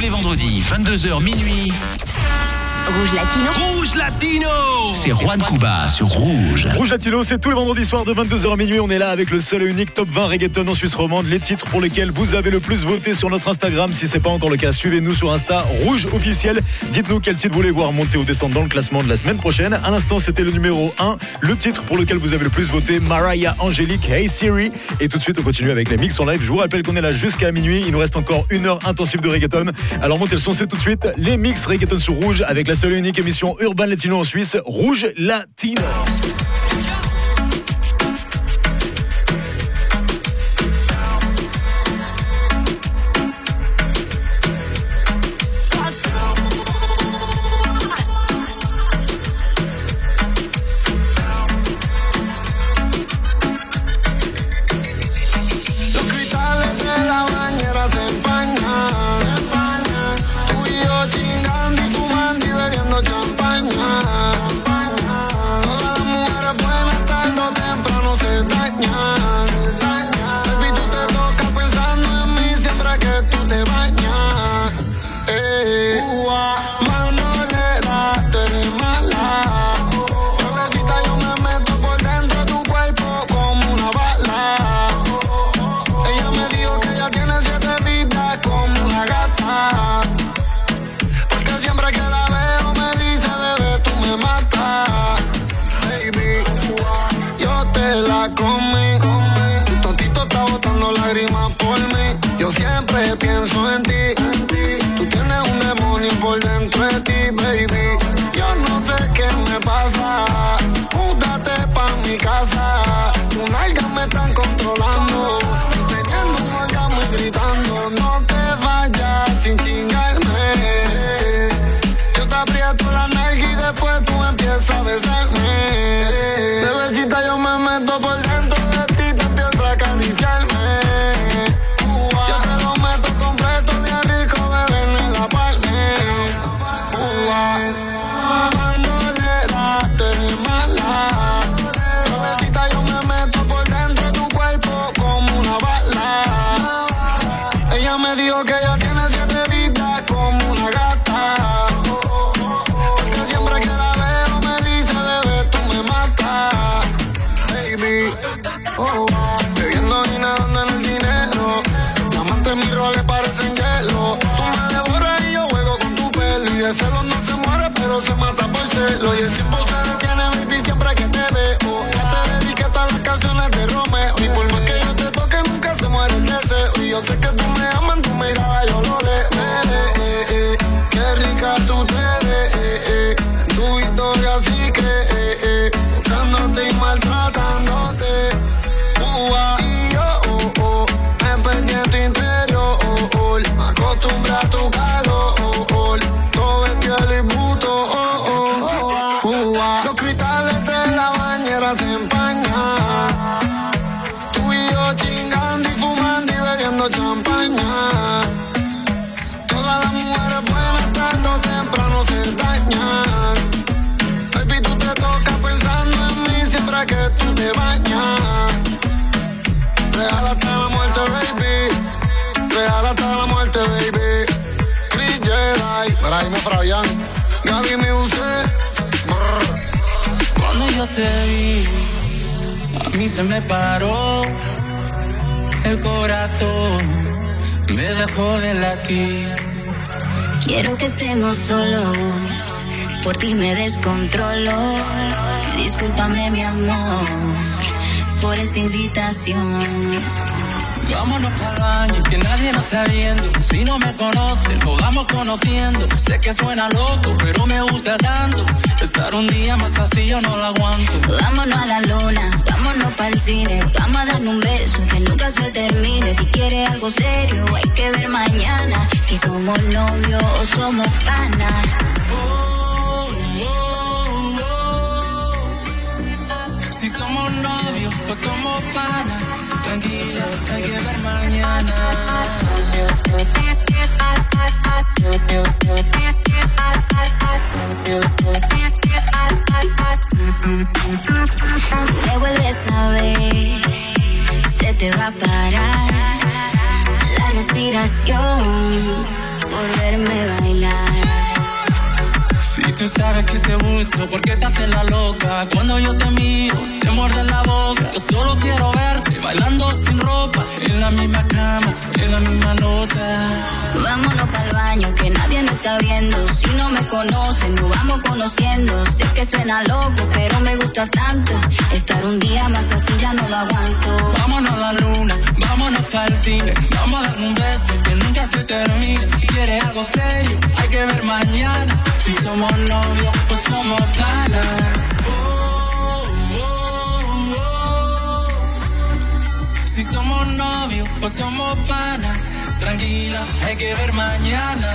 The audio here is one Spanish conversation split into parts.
tous les vendredis, 22h minuit. Rouge Latino. Rouge Latino C'est Juan Cuba sur Rouge. Rouge Latino, c'est tous les vendredis soirs de 22h à minuit. On est là avec le seul et unique top 20 reggaeton en Suisse romande. Les titres pour lesquels vous avez le plus voté sur notre Instagram. Si c'est pas encore le cas, suivez-nous sur Insta Rouge officiel. Dites-nous quel titre vous voulez voir monter ou descendre dans le classement de la semaine prochaine. À l'instant, c'était le numéro 1. Le titre pour lequel vous avez le plus voté, Mariah Angélique, Hey Siri. Et tout de suite, on continue avec les mix en live. Je vous rappelle qu'on est là jusqu'à minuit. Il nous reste encore une heure intensive de reggaeton. Alors montez le son, c'est tout de suite les mix reggaeton sur Rouge avec la seule et unique émission Urban Latino en Suisse, Rouge Latino. Lágrimas por mí. Yo siempre pienso en ti. Tú tienes un demonio por dentro de ti, baby. Yo no sé qué me pasa. Múdate pa' mi casa. Tus nalgas me están controlando. Los cristales de la bañera se empañan. Se me paró el corazón, me dejó de latir. Quiero que estemos solos. Por ti me descontrolo. Discúlpame, mi amor, por esta invitación. Vámonos para el baño, que nadie nos está viendo. Si no me conoces, nos vamos conociendo. Sé que suena loco, pero me gusta tanto. Estar un día más así yo no lo aguanto. Vámonos a la luna, vámonos para el cine. Vamos a darle un beso que nunca se termine. Si quieres algo serio, hay que ver mañana. Si somos novios o somos panas. Si somos novios o somos panas, tranquila, hay que ver mañana. Si me vuelves a ver, se te va a parar la respiración. por verme bailar. Tú sabes que te gusto, ¿por qué te haces la loca? Cuando yo te miro, te muerde la boca. Yo solo quiero verte bailando sin ropa, en la misma cama, en la misma nota. Vámonos para el baño, que nadie nos está viendo. Si no me conocen, nos vamos conociendo. Sé que suena loco, pero me gustas tanto. Estar un día más así ya no lo aguanto. Vámonos a la luna, vámonos para el cine. Vamos a dar un beso que nunca se termine. Si quieres algo serio, hay que ver mañana. Si somos novios, pues somos panas. Si somos novios, pues somos panas. Tranquila, hay que ver mañana.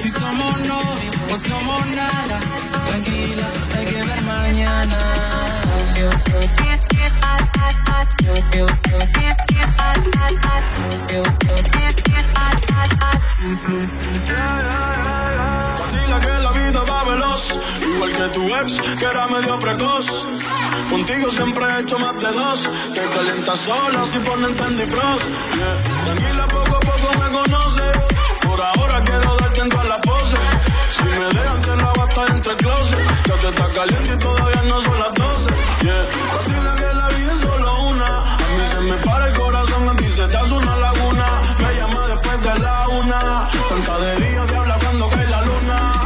Si somos novios, pues somos nada. Tranquila, hay que ver mañana. Vacila que la vida va veloz, igual que tu ex, que era medio precoz. Contigo siempre he hecho más de dos, te calientas sola si ponen Frost. Yeah. Tranquila, poco a poco me conoce, por ahora quiero darte en todas las poses. Si me dejan te la bata entre closet, ya te está caliente y todavía no son las 12. Yeah. Vacila que la vida es solo una, a mí se me para el corazón, a ti se te hace una laguna. Santa de día, diabla cuando cae la luna.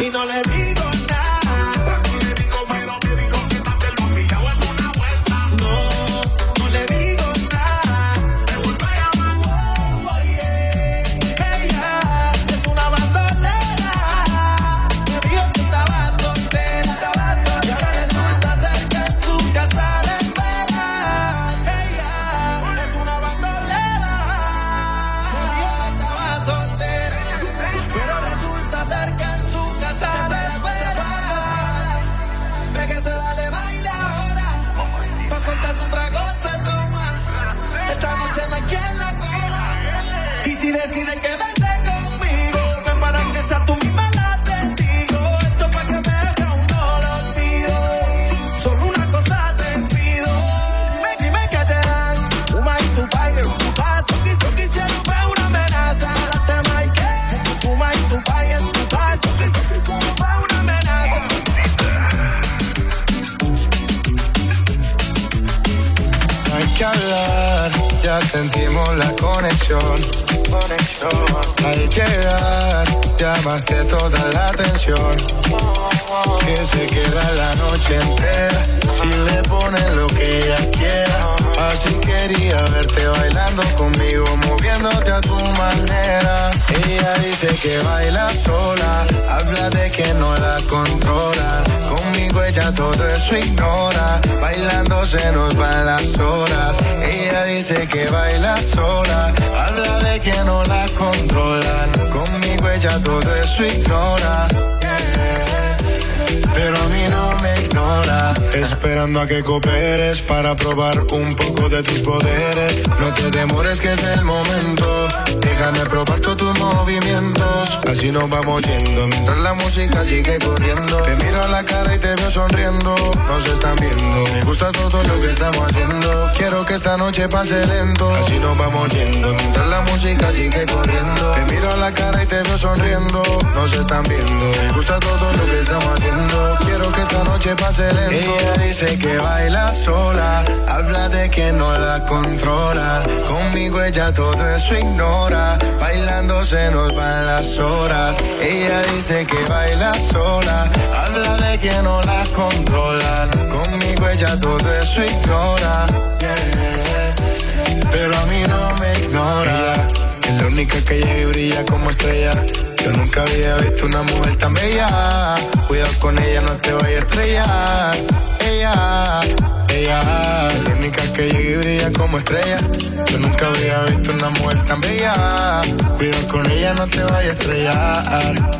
y no le digo llamaste toda la atención. Que se queda la noche entera si le ponen lo que ella quiera. Así quería verte bailando conmigo, moviéndote a tu manera. Ella dice que baila sola, habla de que no la controla. Conmigo ella todo eso ignora, bailando se nos van las horas. Ella dice que baila sola, habla de ella todo eso ignora. Pero a mí no me ignora. Esperando a que cooperes para probar un poco de tus poderes. No te demores que es el momento. Déjame probar todos tus movimientos. Así nos vamos yendo mientras la música sigue corriendo. Te miro a la cara y te veo sonriendo. Nos están viendo. Me gusta todo lo que estamos haciendo. Quiero que esta noche pase lento. Así nos vamos yendo mientras la música sigue corriendo. Te miro a la cara y te veo sonriendo. Nos están viendo. Me gusta todo lo que estamos haciendo. Quiero que esta noche pase lento. Ella dice que baila sola. Habla de que no la controlan. Conmigo ella todo eso ignora. Bailando se nos van las horas. Ella dice que baila sola. Habla de que no la controlan. Conmigo ella todo eso ignora. Pero a mí no me ignora. Es la única que llega y brilla como estrella. Yo nunca había visto una mujer tan bella. Cuidado con ella, no te vayas a estrellar. Ella, ella, la única que llega y brilla como estrella. Yo nunca había visto una mujer tan bella. Cuidado con ella, no te vayas a estrellar.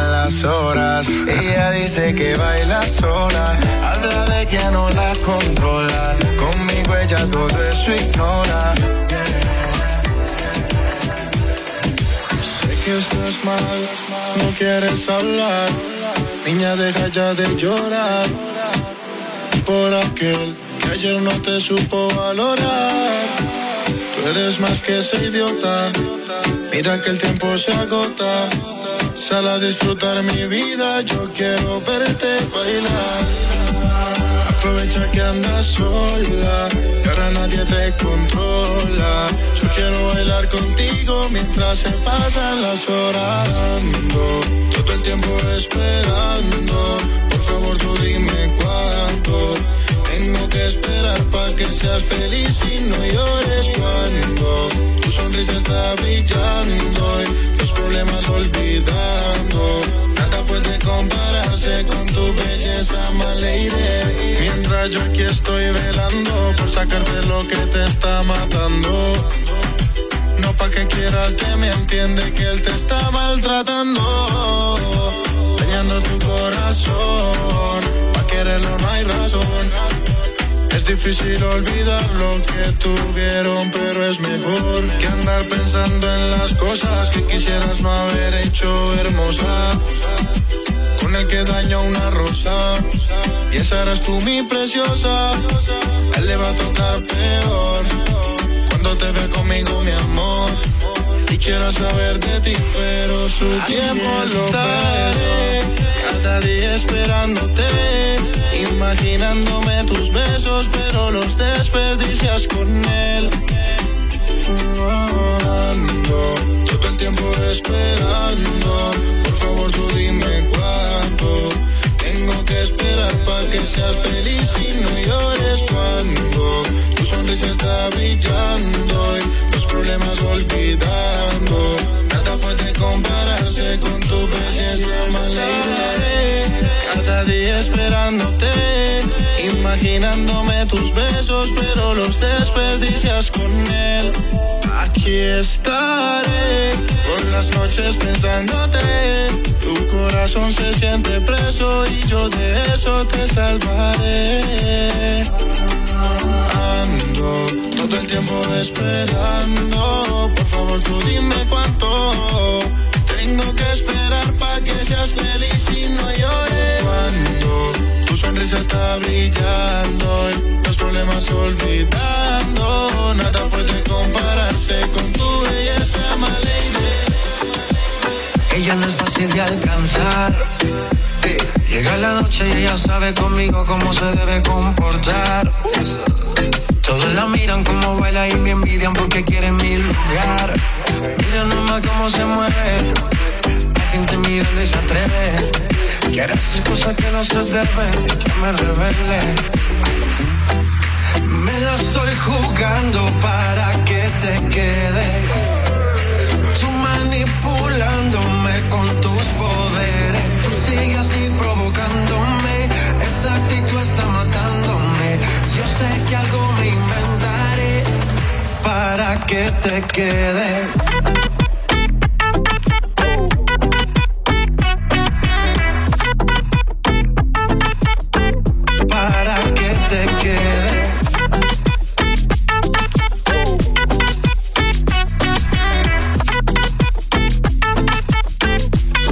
las horas. Ella dice que baila sola. Habla de que no la controlan. Conmigo ella todo eso ignora. Sé que estás mal, no quieres hablar. Niña, deja ya de llorar. Por aquel que ayer no te supo valorar. Tú eres más que ese idiota. Mira que el tiempo se agota. Sal a disfrutar mi vida, yo quiero verte bailar. Aprovecha que andas sola, que ahora nadie te controla. Yo quiero bailar contigo mientras se pasan las horas. Todo el tiempo esperando, por favor tú dime. Tengo que esperar para que seas feliz y no llores cuando tu sonrisa está brillando y los problemas olvidando. Nada puede compararse con tu belleza, my lady. Mientras yo aquí estoy velando por sacarte lo que te está matando. No pa' que quieras que me entiende que él te está maltratando. Dañando tu corazón. Pa' quererlo no hay razón. Es difícil olvidar lo que tuvieron, pero es mejor que andar pensando en las cosas que quisieras no haber hecho hermosa. Con perfume que daña una rosa. Y esa eres tú, mi preciosa. A él le va a tocar peor. Cuando te ve conmigo, mi amor. Y quiero saber de ti, pero su tiempo lo estaré. Cada día esperándote. Imaginándome tus besos, pero los desperdicias con él. Ando todo el tiempo esperando. Por favor, tú dime cuánto. Tengo que esperar para que seas feliz y no llores cuando tu sonrisa está brillando y los problemas olvidando. Puede compararse con tu belleza, my Cada día esperándote, imaginándome tus besos, pero los desperdicias con él. Aquí estaré por las noches pensándote. Tu corazón se siente preso y yo de eso te salvaré. Ando todo el tiempo esperando. Por favor, tú dime cuánto. Tengo que esperar para que seas feliz y no llores. Cuando tu sonrisa está brillando y los problemas olvidando. Nada puede compararse con tu belleza, my lady. Ella no es fácil de alcanzar. Llega la noche y ella sabe conmigo cómo se debe comportar. Todos la miran como baila y me envidian porque quieren mi lugar. Mira nomás cómo se mueve. La gente mirando y se atreve. Quiere hacer cosas que no se deben y que me revele. Me la estoy jugando para que te quedes. Tú manipulándome con tus poderes. Tú sigues así provocándome. Esta actitud está matándome. Yo sé que algo me inventaré para que te quedes. Para que te quedes.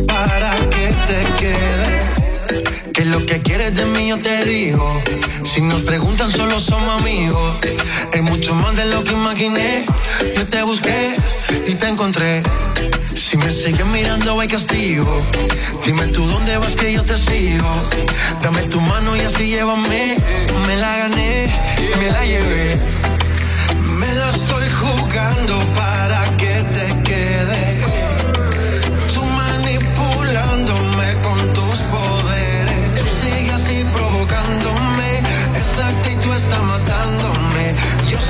para que te quede. Que lo que quieres de mí yo te digo. Si nos solo somos amigos. Es mucho más de lo que imaginé. Yo te busqué y te encontré. Si me sigues mirando hay castigo. Dime tú dónde vas que yo te sigo. Dame tu mano y así llévame. Me la gané, me la llevé. Me la estoy jugando para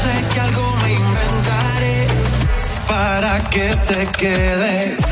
sé que algo me inventaré para que te quedes.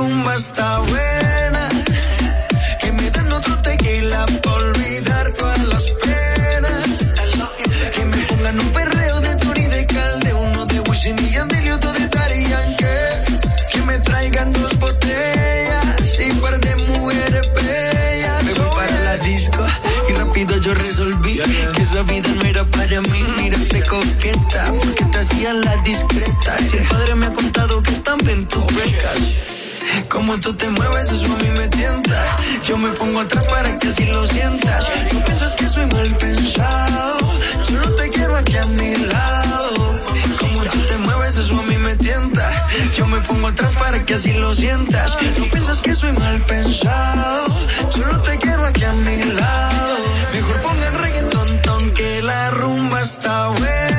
rumba está buena. Que me den otro tequila pa' olvidar todas las penas. Que me pongan un perreo de Tori de Calde, uno de Wisin y Yandel y otro de Daddy Yankee. Que me traigan dos botellas y un par de mujeres bellas. Me voy para la disco y rápido yo resolví que esa vida no era para mí. Mira este coqueta, porque te hacían la como tú te mueves, eso a mí me tienta. Yo me pongo atrás para que así lo sientas. Tú piensas que soy mal pensado. Yo no te quiero aquí a mi lado. Como tú te mueves, eso a mí me tienta. Yo me pongo atrás para que así lo sientas. Tú piensas que soy mal pensado. Yo no te quiero aquí a mi lado. Mejor pongan reggaetón, ton, que la rumba está buena.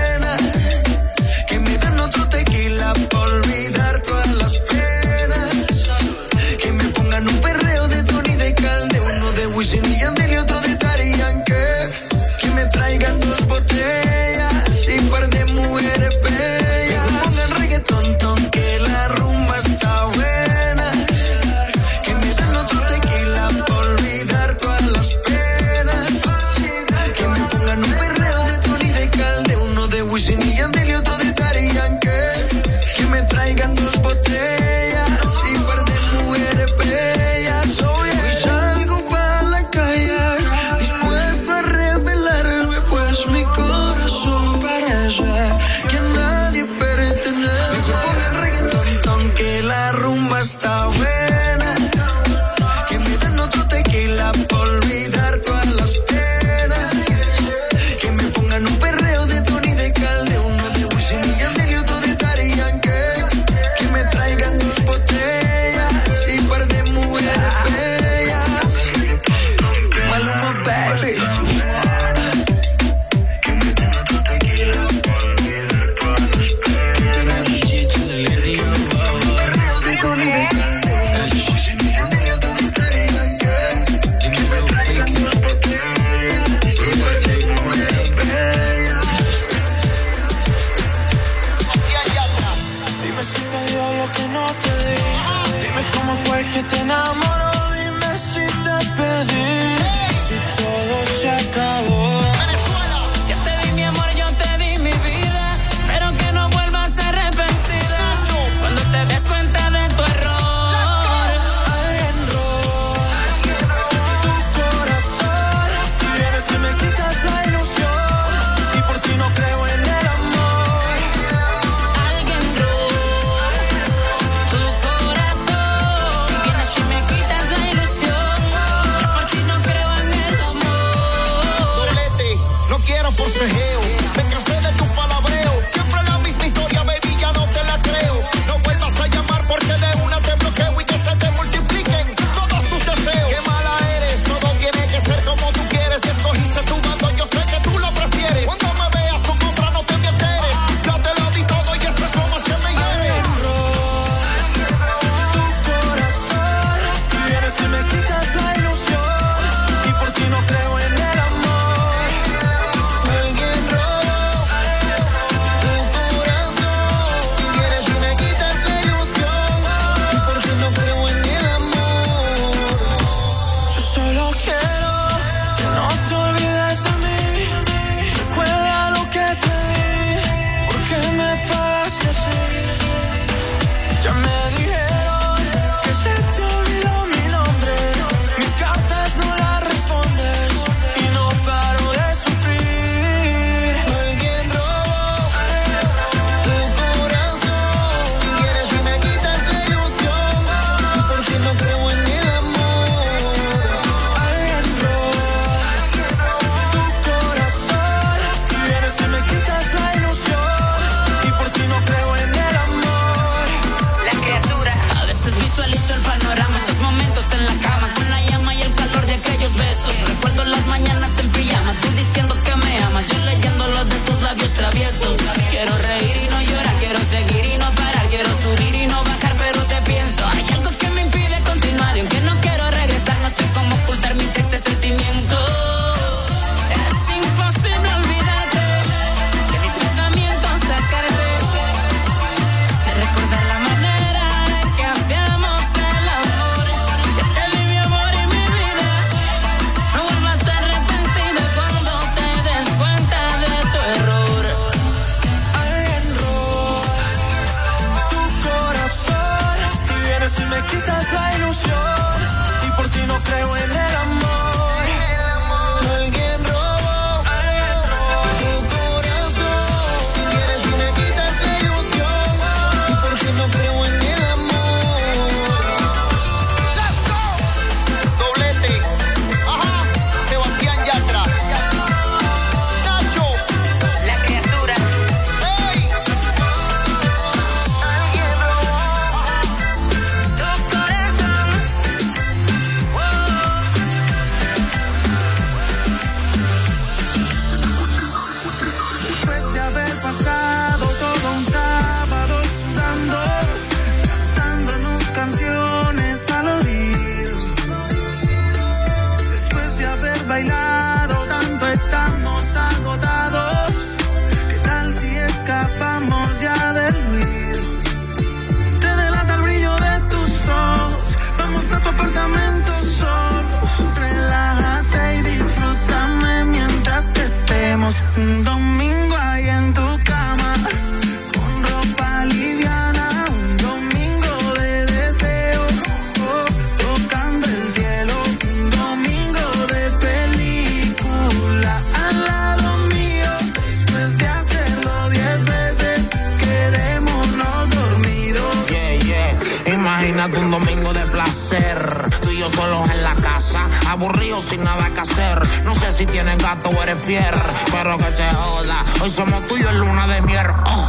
Imagínate un domingo de placer, tú y yo solos en la casa, aburridos sin nada que hacer. No sé si tienes gato o eres fier, pero que se joda. Hoy somos tuyos en luna de miel. Oh.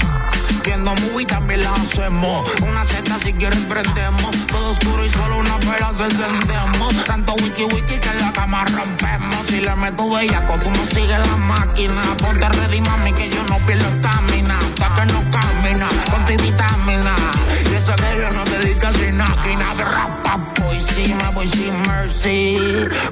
Viendo movie también la hacemos. Una seta si quieres prendemos. Todo oscuro y solo una vela se encendemos. Tanto wiki wiki que en la cama rompemos. Si le meto bellaco, tú no sigues la máquina. Ponte ready, mami, que yo no pierdo estamina. Hasta que no camina, ponte vitamina. Casi máquina. Rapa, voy sí, me voy sin mercy.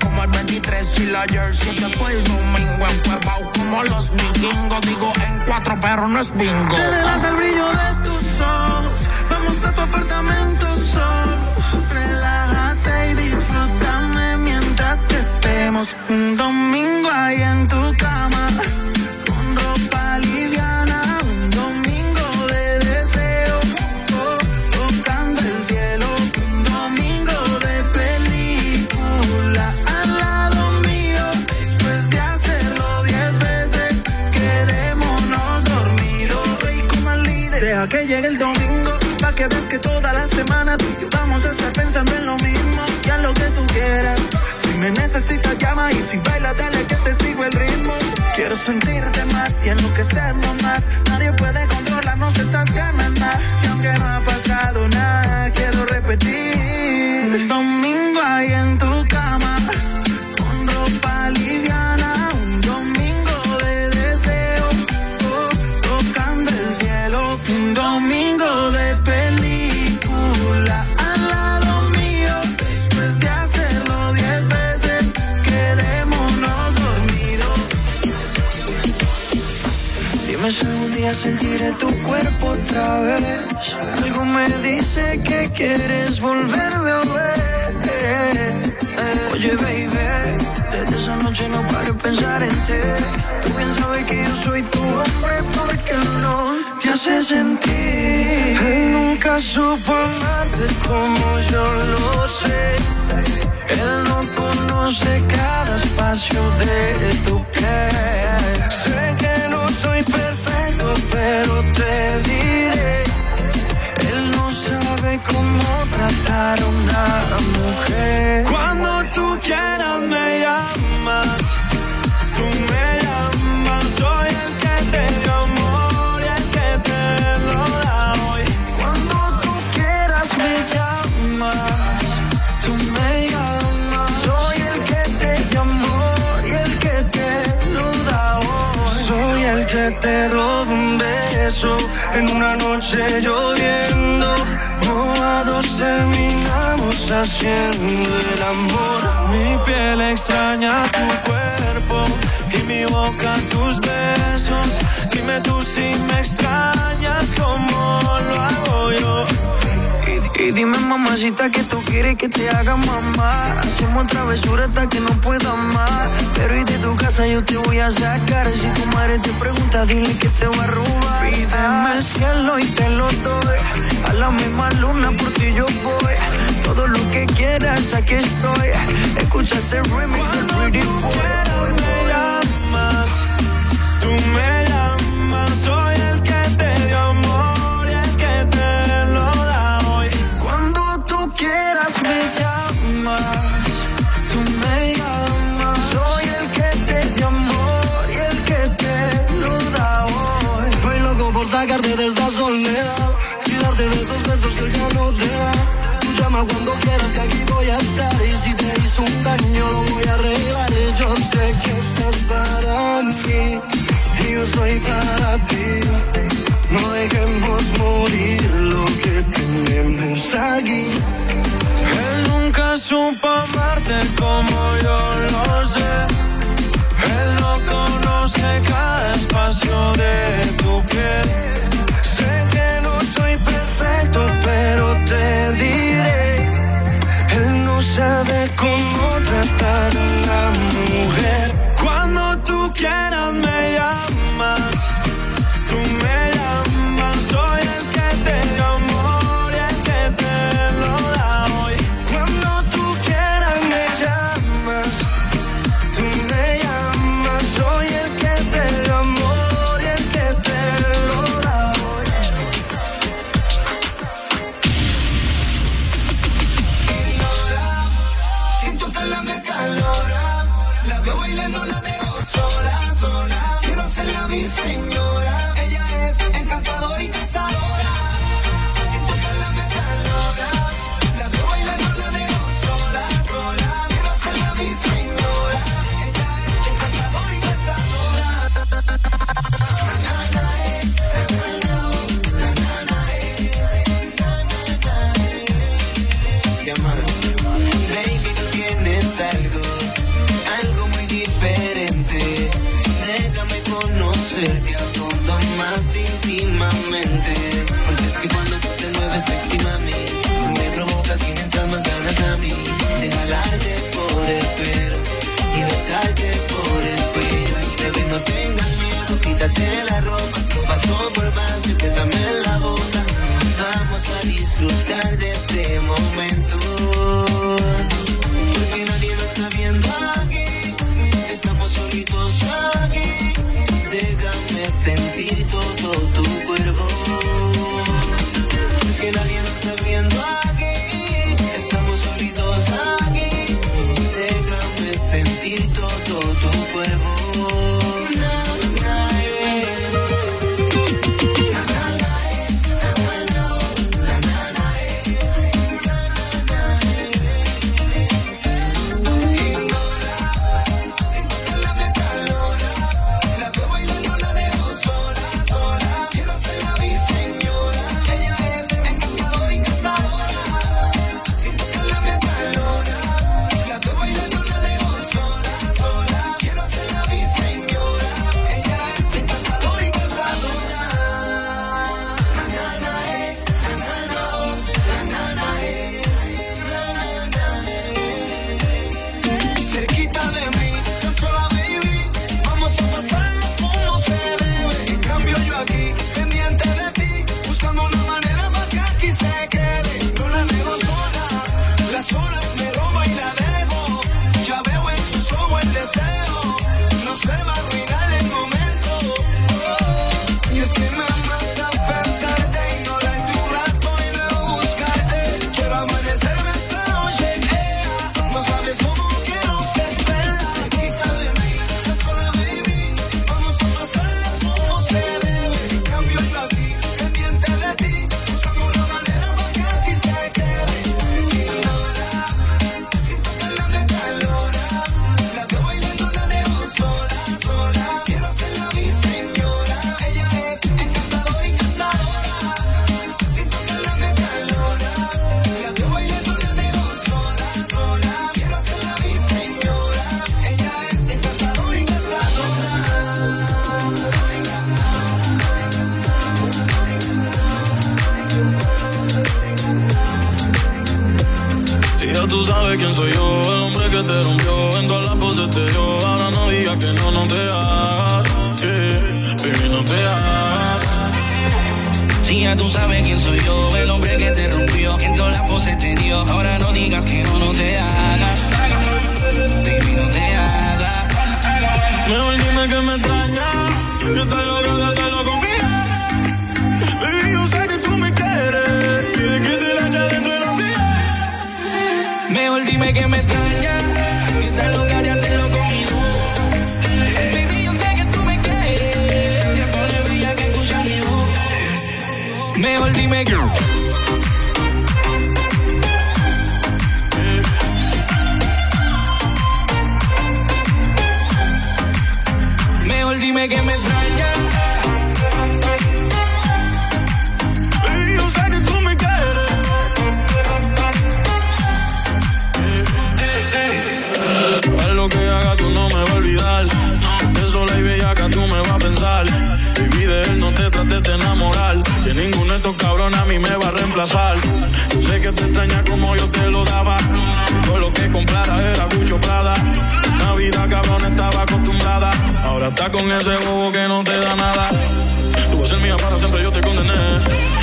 Como el 23 y la jersey. Después el domingo en Cuevao, como los vikingos. Digo en cuatro, pero no es bingo. Te delata el brillo de tus ojos. Vamos a tu apartamento solo. Relájate y disfrútame mientras que estemos un domingo ahí en que toda la semana tú y yo vamos a estar pensando en lo mismo. Y haz lo que tú quieras. Si me necesitas, llama. Y si bailas, dale que te sigo el ritmo. Quiero sentirte más y enloquecernos más. Nadie puede controlarnos estas ganas más. Y aunque no ha pasado nada, quiero repetir. Sentiré tu cuerpo otra vez. Algo me dice que quieres volverme a ver. Oye, baby, desde esa noche no paro de pensar en ti. Tú bien sabes que yo soy tu hombre porque no te hace sentir. Él nunca supo amarte como yo lo sé. Él no conoce cada espacio de tu piel. Sé que no soy perfecto, pero te diré. Él no sabe cómo tratar a una mujer. Cuando tú quieras me llamas. Tú me llamas, soy el que te dio amor y el que te lo da hoy. Cuando tú quieras me llamas. Tú me llamas, soy el que te dio y el que te lo da hoy. Soy el que te roba en una noche lloviendo. Mojados terminamos haciendo el amor. Mi piel extraña tu cuerpo y mi boca tus besos. Dime tú si me extrañas como lo hago yo. Y, dime mamacita que tú quieres que te haga mamá. Hacemos travesura hasta que no pueda más. Pero y de tu casa yo te voy a sacar. Si tu madre te pregunta dile que te voy a robar. Pídeme el cielo y te lo doy. A la misma luna por ti yo voy. Todo lo que quieras aquí estoy. Escucha este remix del Pretty Boy. Me llamas. Tú me llamas Tú me llamas Soy el que te dio amor y el que te lo da hoy Voy loco por sacarte de esta soledad Y darte de esos besos que ya no te da Tú llama cuando quieras que aquí voy a estar Y si te hizo un daño lo voy a arreglar Yo sé que estás para mí Y yo soy para ti no dejemos morir lo que tenemos aquí. Supo amarte como yo lo sé. Él no conoce cada espacio de tu piel. Sé que no soy perfecto, pero te diré. Él no sabe cómo tratar a una mujer. Cuando tú quieras mi señora. Ella es encantadora y casada. quítate la ropa, paso por paso y bésame Si ya tú sabes quién soy yo, el hombre que te rompió, en todas las poses te dio. Ahora no digas que no, no te haga. Baby, no te haga. Mejor dime que me extraña. Yo te loco de hacerlo conmigo. Baby, yo sé que tú me quieres. Y de que te la echas dentro de la vida. Mejor dime que me extraña. Mejor dime que. Mejor dime que me trae. la. Yo sé que te extraña como yo te lo daba. Todo lo que comprara era Gucho Prada. Una vida cabrón estaba acostumbrada. Ahora está con ese bobo que no te da nada. Tú vas a ser mía para siempre, yo te condené.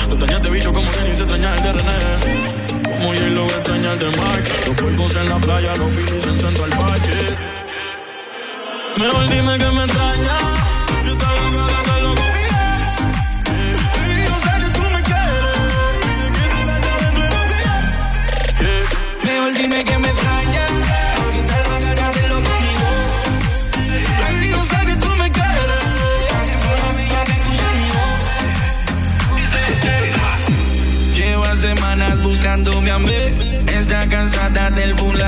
Tú extrañaste bicho como que ni se extraña el de René. Como yo lo extraña el de Mike. Los cuerpos en la playa, los finis en Central Park. Mejor dime que me extrañas.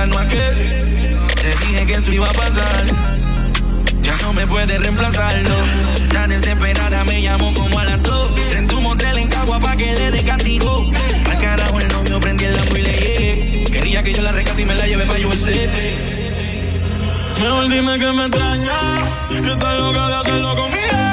verano aquel. Te dije que eso iba a pasar. Ya no me puedes reemplazarlo. Tan desesperada me llamó como a las dos. En tu motel en Cagua pa' que le dé castigo. Al carajo el novio prendí el lambo y le. Quería que yo la rescate y me la lleve pa' USA. Mejor dime que me extraña. Que estás loca de hacerlo conmigo.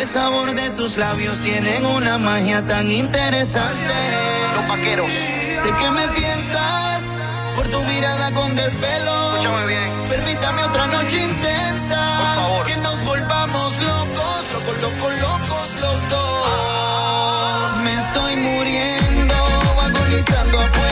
El sabor de tus labios tienen una magia tan interesante. Los vaqueros. Sé que me piensas por tu mirada con desvelo. Escúchame bien. Permítame otra noche intensa. Por favor. Que nos volvamos locos, locos, locos, locos los dos. Me estoy muriendo, agonizando afuera.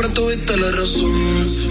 siempre tuviste la razón.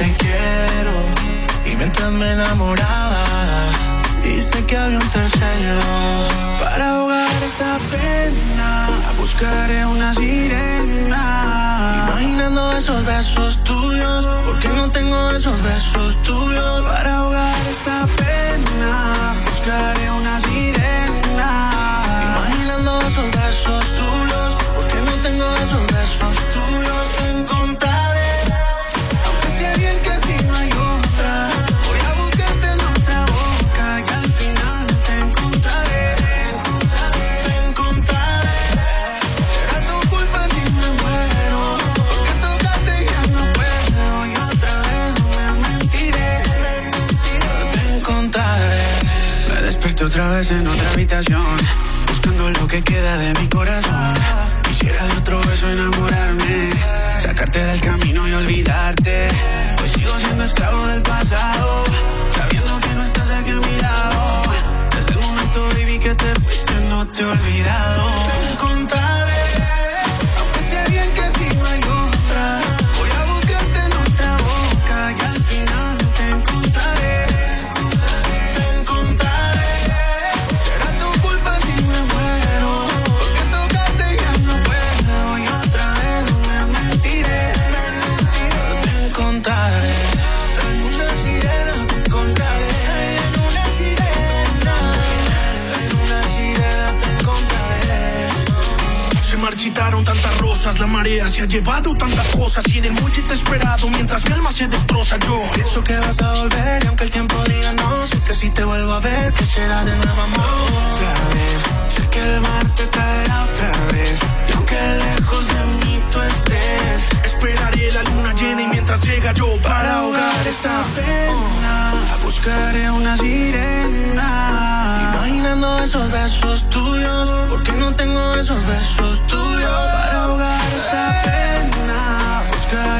Te quiero. Y mientras me enamoraba, dijiste que había un tercero. Para ahogar esta pena, buscaré una sirena. Imaginando esos besos tuyos. Porque no tengo esos besos tuyos. Para ahogar esta pena, buscaré una sirena. Imaginando esos besos tuyos. Porque no tengo esos besos tuyos. En otra habitación. Buscando lo que queda de mi corazón. Quisiera de otro beso enamorarme. Sacarte del camino y olvidarte. Pues sigo siendo esclavo del pasado. Sabiendo que no estás aquí a mi lado. Desde el momento, baby, que te fuiste, no te he olvidado. Te encontraré. Aunque rosas, la marea se ha llevado tantas cosas y en el muelle te he esperado mientras mi alma se destroza yo. Pienso que vas a volver y aunque el tiempo diga no, sé que si te vuelvo a ver, que será de nuevo amor otra vez. Sé que el mar te traerá otra vez y aunque lejos de mí tú estés, Esperaré la luna llena y mientras llega yo para ahogar esta pena, buscaré una sirena. Imaginando esos besos tuyos, porque no tengo esos besos tuyos para ahogar esta pena. Buscar